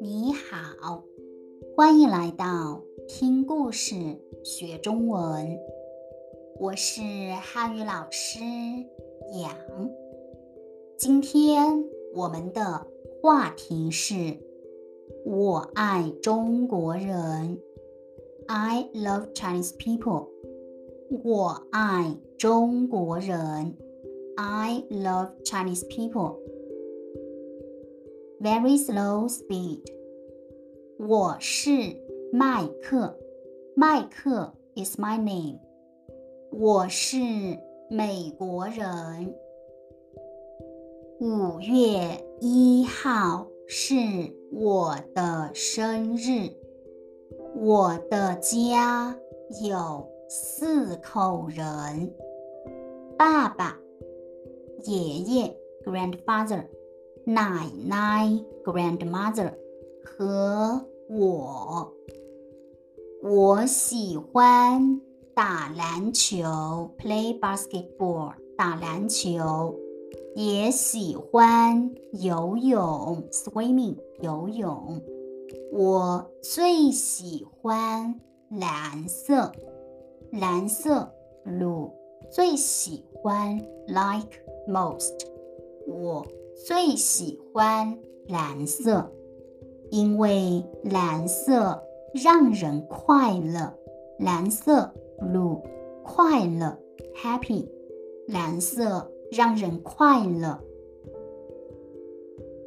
你好，欢迎来到听故事学中文。我是汉语老师杨。今天我们的话题是“我爱中国人”。I love Chinese people. 我爱中国人。I love Chinese people. Very slow speed. 我是麦克。麦克 is my name. 我是美国人。五月一号是我的生日。我的家有。四口人：爸爸、爷爷 （grandfather）、奶奶 （grandmother） 和我。我喜欢打篮球 （play basketball），打篮球，也喜欢游泳 （swimming），游泳。我最喜欢蓝色。蓝色，blue，最喜欢，like most，我最喜欢蓝色，因为蓝色让人快乐。蓝色，blue，快乐，happy，蓝色让人快乐。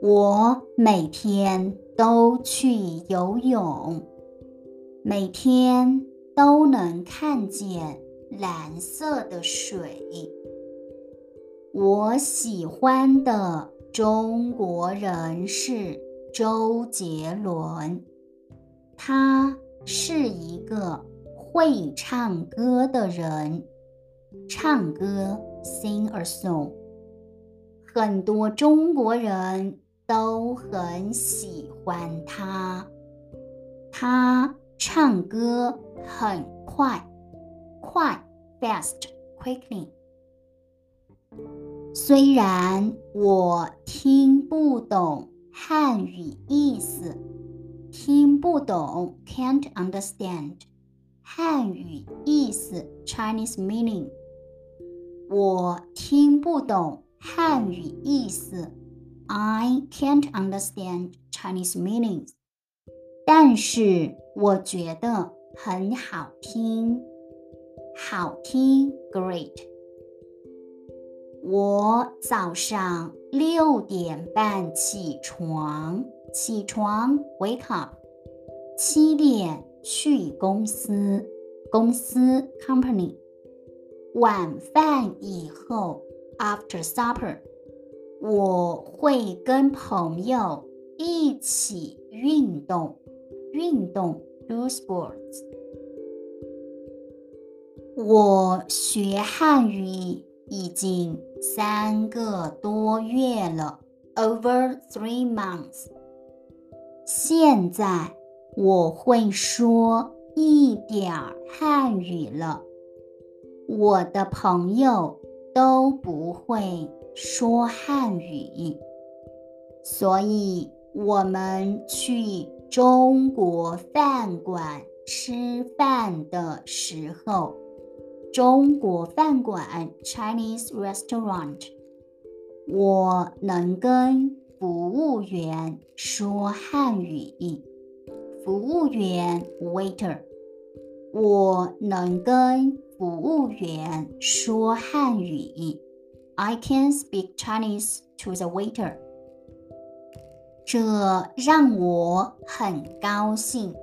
我每天都去游泳，每天。都能看见蓝色的水。我喜欢的中国人是周杰伦，他是一个会唱歌的人，唱歌 sing a song，很多中国人都很喜欢他，他唱歌。很快，快，fast quickly。虽然我听不懂汉语意思，听不懂，can't understand 汉语意思，Chinese meaning。我听不懂汉语意思，I can't understand Chinese meanings。但是我觉得。很好听，好听，great。我早上六点半起床，起床，wake up。七点去公司，公司，company。晚饭以后，after supper，我会跟朋友一起运动，运动。Do sports。我学汉语已经三个多月了，over three months。现在我会说一点儿汉语了。我的朋友都不会说汉语，所以我们去。中国饭馆吃饭的时候，中国饭馆 Chinese restaurant，我能跟服务员说汉语。服务员 waiter，我能跟服务员说汉语。I can speak Chinese to the waiter. 这让我很高兴。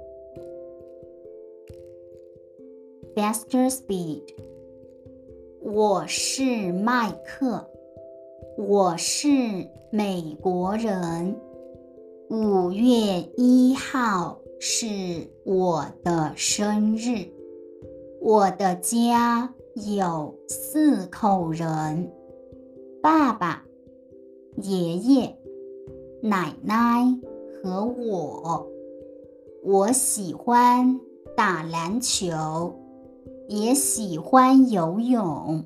Faster speed。 我是麦克，我是美国人。五月一号是我的生日。我的家有四口人：爸爸、爷爷。奶奶和我，我喜欢打篮球，也喜欢游泳。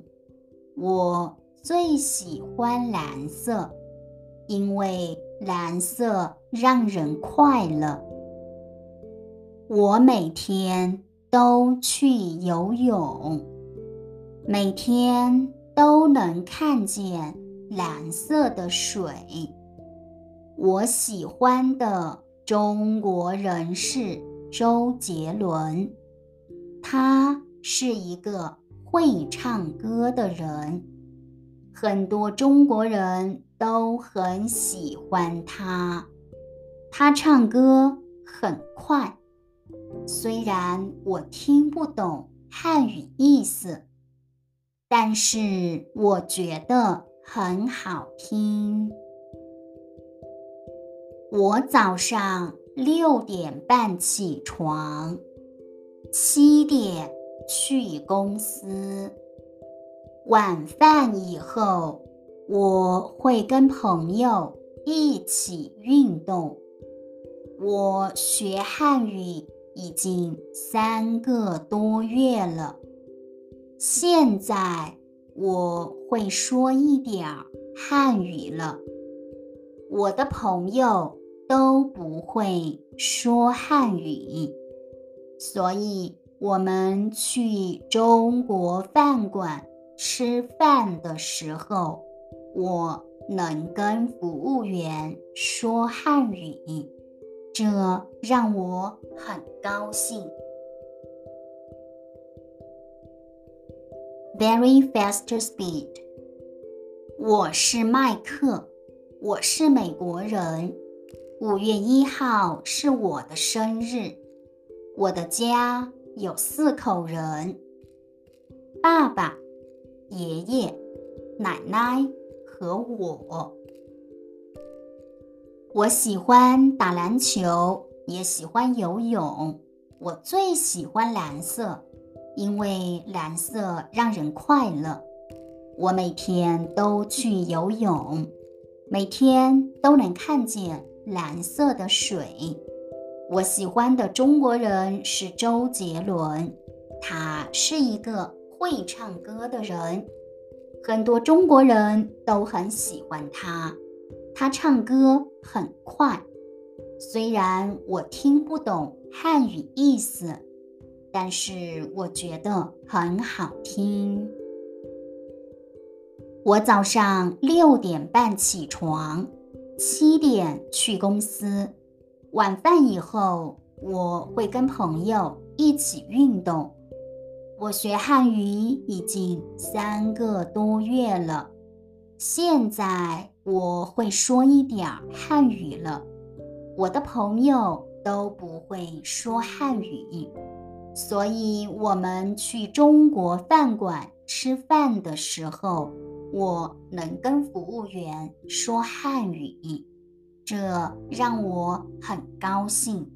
我最喜欢蓝色，因为蓝色让人快乐。我每天都去游泳，每天都能看见蓝色的水。我喜欢的中国人是周杰伦，他是一个会唱歌的人。很多中国人都很喜欢他，他唱歌很快，虽然我听不懂汉语意思，但是我觉得很好听。我早上六点半起床，七点去公司。晚饭以后，我会跟朋友一起运动。我学汉语已经三个多月了，现在我会说一点汉语了。我的朋友都不会说汉语，所以我们去中国饭馆。吃饭的时候，我能跟服务员说汉语，这让我很高兴。Very fast speed。我是麦克，我是美国人。五月一号是我的生日。我的家有四口人，爸爸。爷爷、奶奶和我。我喜欢打篮球，也喜欢游泳。我最喜欢蓝色，因为蓝色让人快乐。我每天都去游泳，每天都能看见蓝色的水。我喜欢的中国人是周杰伦，他是一个。会唱歌的人，很多中国人都很喜欢他。他唱歌很快，虽然我听不懂汉语意思，但是我觉得很好听。我早上六点半起床，七点去公司。晚饭以后，我会跟朋友一起运动。我学汉语已经三个多月了，现在我会说一点汉语了。我的朋友都不会说汉语，所以我们去中国饭馆吃饭的时候，我能跟服务员说汉语，这让我很高兴。